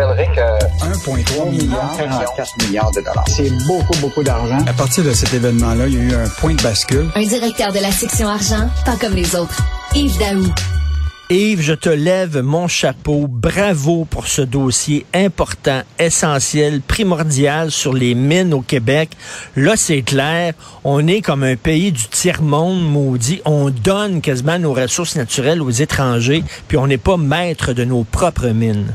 Rappellerai que 1,3 milliard, 44 milliards de dollars. c'est beaucoup, beaucoup d'argent. À partir de cet événement-là, il y a eu un point de bascule. Un directeur de la section argent, pas comme les autres. Yves Daou. Yves, je te lève mon chapeau. Bravo pour ce dossier important, essentiel, primordial sur les mines au Québec. Là, c'est clair, on est comme un pays du tiers-monde maudit. On donne quasiment nos ressources naturelles aux étrangers, puis on n'est pas maître de nos propres mines.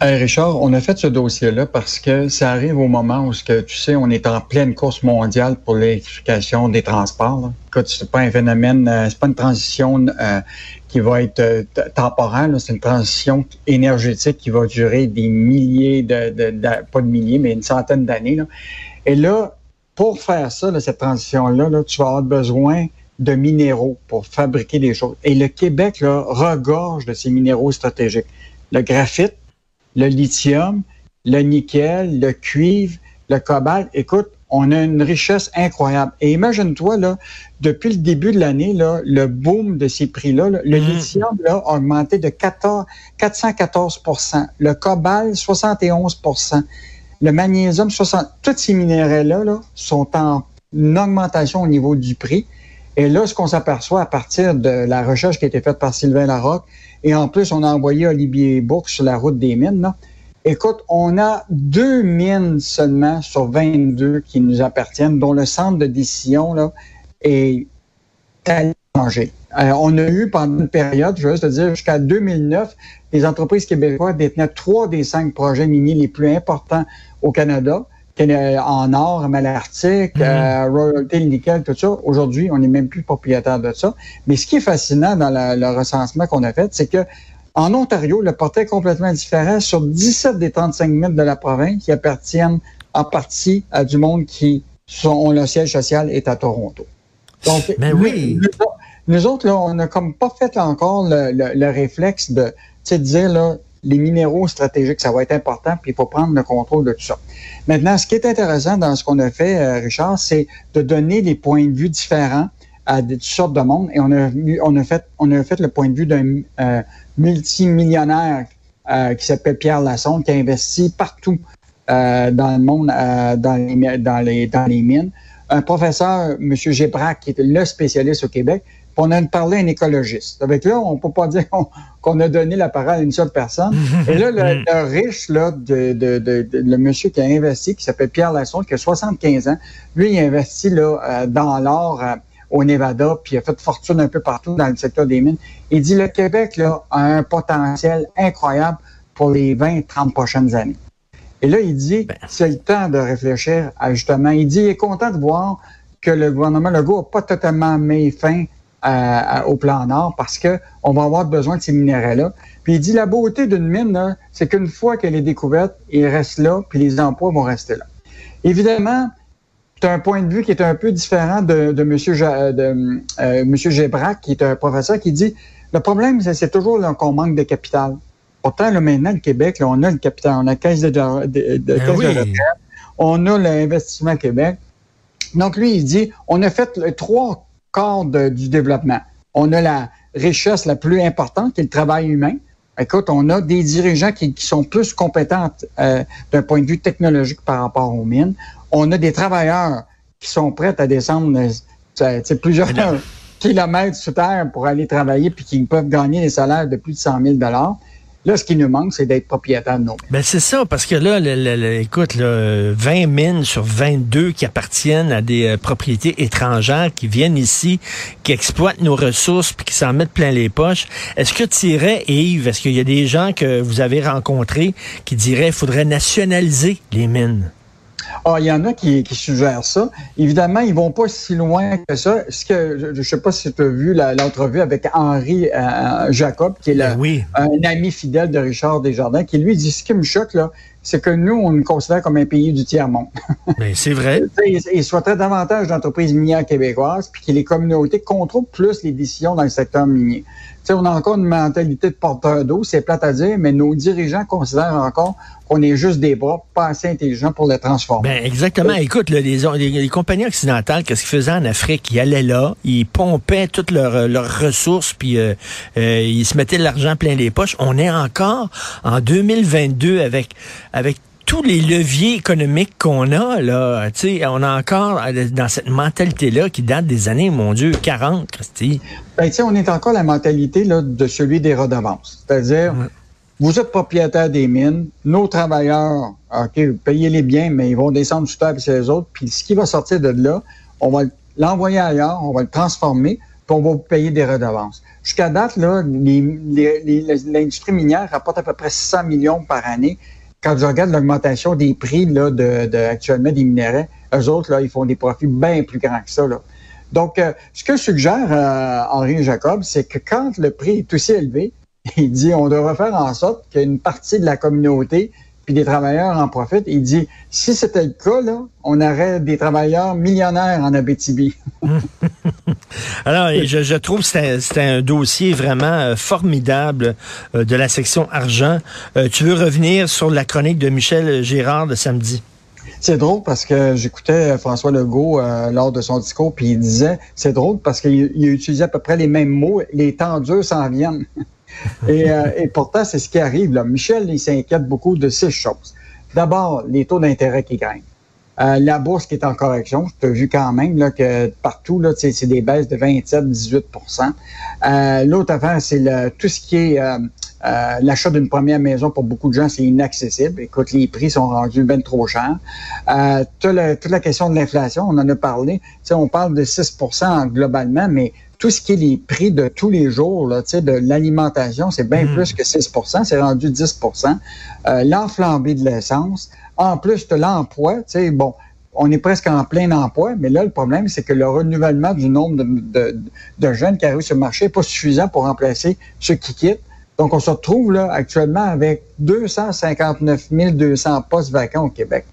Richard, on a fait ce dossier-là parce que ça arrive au moment où, ce que, tu sais, on est en pleine course mondiale pour l'électrification des transports. C'est pas un phénomène, euh, c'est pas une transition euh, qui va être euh, temporaire. C'est une transition énergétique qui va durer des milliers de, de- de- pas de milliers, mais une centaine d'années. Et là, pour faire ça, là, cette transition-là, là, tu vas avoir besoin de minéraux pour fabriquer des choses. Et le Québec là, regorge de ces minéraux stratégiques. Le graphite, le lithium, le nickel, le cuivre, le cobalt. Écoute, on a une richesse incroyable. Et imagine-toi, là, depuis le début de l'année, là, le boom de ces prix-là, là, le Mm. lithium là, a augmenté de 14, 414% le cobalt, 71% le magnésium, 60 Tous ces minéraux-là là, sont en augmentation au niveau du prix. Et là, ce qu'on s'aperçoit à partir de la recherche qui a été faite par Sylvain Larocque, et en plus, on a envoyé Olivier Bourque sur la route des mines. Écoute, on a deux mines seulement sur 22 qui nous appartiennent, dont le centre de décision là, est allongé. Euh, on a eu pendant une période, je veux juste te dire, jusqu'à 2009, les entreprises québécoises détenaient trois des cinq projets miniers les plus importants au Canada, Can- en or, Malartic, Mhm. euh, Royalty, nickel, tout ça. Aujourd'hui, on n'est même plus propriétaire de ça. Mais ce qui est fascinant dans la- le recensement qu'on a fait, c'est que en Ontario, le portrait est complètement différent. Sur 17 des 35 mètres de la province, qui appartiennent en partie à du monde qui sont, le siège social est à Toronto. Donc, Mais nous- oui. Nous, nous autres, là, on n'a comme pas fait encore le, le- le réflexe de, de dire, là, les minéraux stratégiques, ça va être important, puis il faut prendre le contrôle de tout ça. Maintenant, ce qui est intéressant dans ce qu'on a fait, euh, Richard, c'est de donner des points de vue différents à toutes sortes de monde. Et on a, on a fait, on a fait le point de vue d'un euh, multimillionnaire euh, qui s'appelle Pierre Lassonde, qui a investi partout dans le monde, dans, les, dans, les, dans les mines. Un professeur, M. Gébrac, qui est le spécialiste au Québec. On a parlé à un écologiste. Avec là, on peut pas dire qu'on a donné la parole à une seule personne. Et là, le, le riche là, de, de, de, de- le monsieur qui a investi, qui s'appelle Pierre Lassonde, qui a 75 ans, lui, il a investi là, euh, dans l'or euh, au Nevada, puis il a fait fortune un peu partout dans le secteur des mines. Il dit le Québec là, a un potentiel incroyable pour les 20-30 prochaines années. Et là, il dit, Ben. c'est le temps de réfléchir à justement. Il dit, il est content de voir que le gouvernement Legault n'a pas totalement mis fin à- à- au plan Nord parce que on va avoir besoin de ces minéraux-là. Puis il dit, la beauté d'une mine, là, c'est qu'une fois qu'elle est découverte, il reste là, puis les emplois vont rester là. Évidemment, as un point de vue qui est un peu différent de, de M. De, euh, Monsieur Gébrac, qui est un professeur, qui dit, le problème, c'est c'est toujours qu'on manque de capital. Pourtant, là, maintenant, le Québec, là, on a le capital, on a la caisse de, de, Ben de retraite, on a l'investissement Québec. Donc, lui, il dit, on a fait le trois de- du développement. On a la richesse la plus importante, qui est le travail humain. Écoute, on a des dirigeants qui, qui sont plus compétents euh, d'un point de vue technologique par rapport aux mines. On a des travailleurs qui sont prêts à descendre euh, plusieurs kilomètres sous terre pour aller travailler puis qui peuvent gagner des salaires de plus de 100 000 Là, ce qui nous manque, c'est d'être propriétaire de nos. Ben c'est ça, parce que là, le- le- le- écoute, là, 20 mines sur 22 qui appartiennent à des euh, propriétés étrangères qui viennent ici, qui exploitent nos ressources puis qui s'en mettent plein les poches. Est-ce que tu irais, Yves, est-ce qu'il y a des gens que vous avez rencontrés qui diraient qu'il faudrait nationaliser les mines? Ah, il y en a qui, qui suggèrent ça. Évidemment, ils vont pas si loin que ça. Ce que je, ne sais pas si tu as vu l'entrevue avec Henri euh, Jacob, qui est Ben oui. un ami fidèle de Richard Desjardins, qui lui dit ce qui me choque là, c'est que nous on nous considère comme un pays du tiers monde. Ben, c'est vrai. il, il souhaiterait davantage d'entreprises minières québécoises, puis que les communautés contrôlent plus les décisions dans le secteur minier. On a encore une mentalité de porteur d'eau, c'est plate à dire, mais nos dirigeants considèrent encore qu'on est juste des bras, pas assez intelligents pour les transformer. Ben exactement. Écoute, là, les, les, les compagnies occidentales, qu'est-ce qu'ils faisaient en Afrique? Ils allaient là, ils pompaient toutes leurs, leurs ressources, puis euh, euh, ils se mettaient de l'argent plein les poches. On est encore en 2022 avec avec tous les leviers économiques qu'on a, là, tu sais, on a encore euh, dans cette mentalité-là qui date des années, mon Dieu, 40, Christy. Ben, tu sais, on est encore la mentalité là, de celui des redevances. C'est-à-dire, Ouais. vous êtes propriétaire des mines, nos travailleurs, OK, payez-les bien, mais ils vont descendre sous terre, puis c'est les autres. Puis ce qui va sortir de là, on va l'envoyer ailleurs, on va le transformer, puis on va vous payer des redevances. Jusqu'à date, là, les- les- les- l'industrie minière rapporte à peu près 600 millions par année. Quand je regarde l'augmentation des prix là, de, de- actuellement des minéraux, eux autres, là, ils font des profits bien plus grands que ça. Là. Donc, euh, ce que suggère euh, Henri Jacob, c'est que quand le prix est aussi élevé, il dit on devrait faire en sorte qu'une partie de la communauté puis des travailleurs en profitent. Il dit si c'était le cas, là, on aurait des travailleurs millionnaires en Abitibi. Alors, je, je trouve que c'était un dossier vraiment euh, formidable euh, de la section argent. Euh, tu veux revenir sur la chronique de Michel Gérard de samedi? C'est drôle parce que j'écoutais François Legault euh, lors de son discours, puis il disait, c'est drôle parce qu'il il a utilisé à peu près les mêmes mots, les temps durs s'en viennent. et, euh, et pourtant, c'est ce qui arrive. Là. Michel, il s'inquiète beaucoup de six choses. D'abord, les taux d'intérêt qui grimpent. Euh, la bourse qui est en correction, tu as vu quand même là, que partout, là, c'est des baisses de 27-18% euh, L'autre affaire, c'est le, tout ce qui est euh, euh, l'achat d'une première maison pour beaucoup de gens, c'est inaccessible. Écoute, les prix sont rendus bien trop chers. Euh, toute, la, toute la question de l'inflation, on en a parlé. On parle de 6% globalement, mais tout ce qui est les prix de tous les jours, là, tu sais, de l'alimentation, c'est bien Mm. plus que 6% c'est rendu 10% euh, L'enflambée de l'essence. En plus de l'emploi, tu sais, bon, on est presque en plein emploi, mais là, le problème, c'est que le renouvellement du nombre de, de, de jeunes qui arrivent sur le marché n'est pas suffisant pour remplacer ceux qui quittent. Donc, on se retrouve là actuellement avec 259 200 postes vacants au Québec.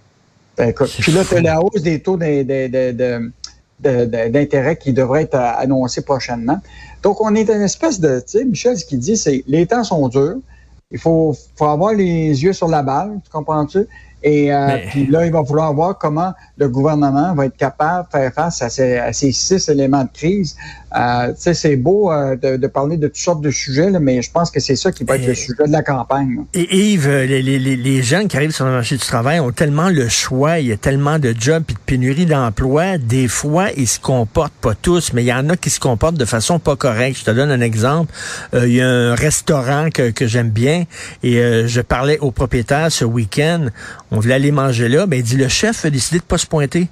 Ben, écoute, puis là, tu as la hausse des taux d'in- d'in- d'in- d'in- de- de- d'intérêt qui devrait être euh, annoncé prochainement. Donc, on est une espèce de, tu sais, Michel, ce qu'il dit, c'est les temps sont durs. Il faut, faut avoir les yeux sur la balle, tu comprends-tu? Et euh, Mais- puis là, il va falloir voir comment le gouvernement va être capable de faire face à ces, à ces six éléments de crise. Euh, tu sais, c'est beau euh, de, de parler de toutes sortes de sujets, là, mais je pense que c'est ça qui va être Et- le sujet de la campagne. là. Et Yves, les, les, les- jeunes qui arrivent sur le marché du travail ont tellement le choix, il y a tellement de jobs et de pénurie d'emplois. Des fois, ils se comportent pas tous, mais il y en a qui se comportent de façon pas correcte. Je te donne un exemple. Euh, il y a un restaurant que, que j'aime bien et euh, je parlais au propriétaire ce week-end. On voulait aller manger là, mais il dit le chef a décidé de pas se pointer.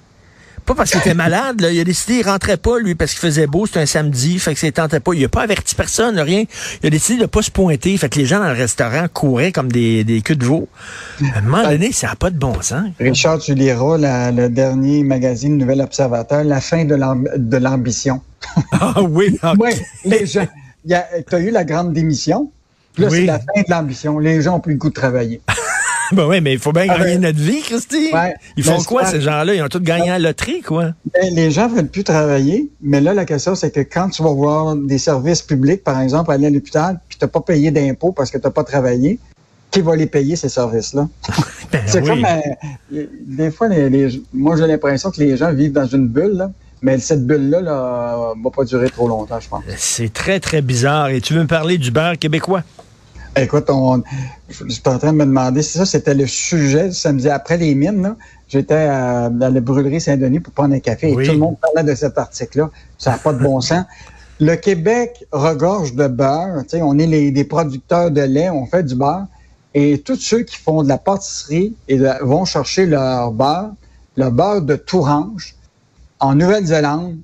Pas parce qu'il était malade, là. Il a décidé, il rentrait pas, lui, parce qu'il faisait beau, c'était un samedi, fait que ça ne tentait pas. Il a pas averti personne, rien. Il a décidé de pas se pointer, fait que les gens dans le restaurant couraient comme des, des queues de veau. À un moment donné, ça n'a pas de bon sens. Richard, tu liras la- le dernier magazine Nouvel Observateur, La fin de l'am- de l'ambition. Ah oui. Oui, les gens. Tu as eu la grande démission. Puis Là, Oui. c'est la fin de l'ambition. Les gens ont plus le goût de travailler. Ben oui, mais il faut bien Ah, gagner ben, notre vie, Christy. ouais. Ils font quoi, ces gens-là? Ils ont tous gagné à la loterie, quoi. Ben, les gens veulent plus travailler, mais là, la question, c'est que quand tu vas voir des services publics, par exemple, aller à l'hôpital, puis tu n'as pas payé d'impôts parce que tu n'as pas travaillé, qui va les payer, ces services-là? Ben C'est oui. comme, euh, des fois, les, les- moi, j'ai l'impression que les gens vivent dans une bulle, là, mais cette bulle-là là, va pas durer trop longtemps, je pense. C'est très, très bizarre. Et tu veux me parler du beurre québécois? Écoute, on, je suis en train de me demander si ça, c'était le sujet du samedi après les mines. là. J'étais à, dans la brûlerie Saint-Denis pour prendre un café Oui. et tout le monde parlait de cet article-là. Ça n'a pas de bon sens. Le Québec regorge de beurre. Tu sais, on est les, des producteurs de lait, on fait du beurre. Et tous ceux qui font de la pâtisserie et de- vont chercher leur beurre, le beurre de Tourange, en Nouvelle-Zélande,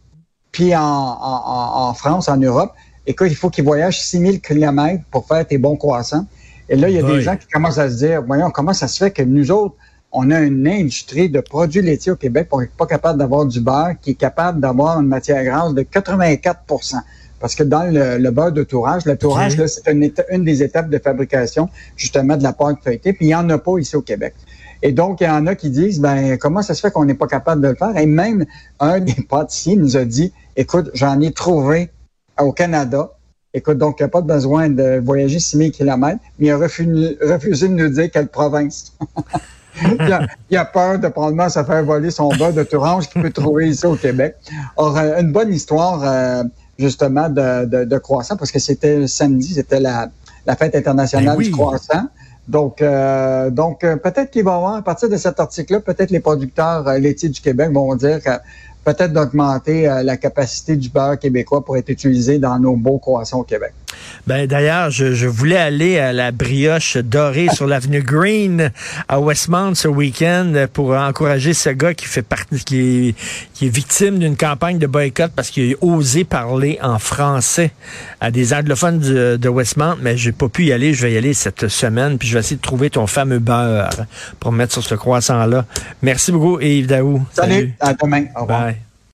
puis en- en- en France, en Europe, écoute, il faut qu'ils voyagent 6000 km pour faire tes bons croissants. Et là, il y a des gens qui commencent à se dire, voyons, comment ça se fait que nous autres, on a une industrie de produits laitiers au Québec qui n'est pas capable d'avoir du beurre, qui est capable d'avoir une matière grasse de 84% parce que dans le, beurre de tourage, le tourage, c'est une, une, des étapes de fabrication justement de la pâte feuilletée, puis il n'y en a pas ici au Québec. Et donc, il y en a qui disent, ben comment ça se fait qu'on n'est pas capable de le faire? Et même un des pâtissiers nous a dit, écoute, j'en ai trouvé au Canada. Écoute, donc, il n'y a pas besoin de voyager 6000 km, mais il a refusé, refusé de nous dire quelle province. il, a, peur de probablement se faire voler son beurre de tourage qu'il peut trouver ici au Québec. Or, euh, une bonne histoire, euh, justement, de, de, croissant, parce que c'était samedi, c'était la, la fête internationale ben du croissant. Donc, euh, donc peut-être qu'il va y avoir, à partir de cet article-là, peut-être les producteurs laitiers du Québec vont dire que peut-être d'augmenter euh, la capacité du beurre québécois pour être utilisé dans nos beaux croissants au Québec. Ben d'ailleurs, je, voulais aller à la brioche dorée sur l'avenue Green à Westmount ce week-end pour encourager ce gars qui fait partie, qui est, qui est victime d'une campagne de boycott parce qu'il a osé parler en français à des anglophones de, de Westmount, mais j'ai pas pu y aller. Je vais y aller cette semaine, puis je vais essayer de trouver ton fameux beurre pour mettre sur ce croissant-là. Merci beaucoup, Yves Daou. Salut, à demain. Au revoir. Bye.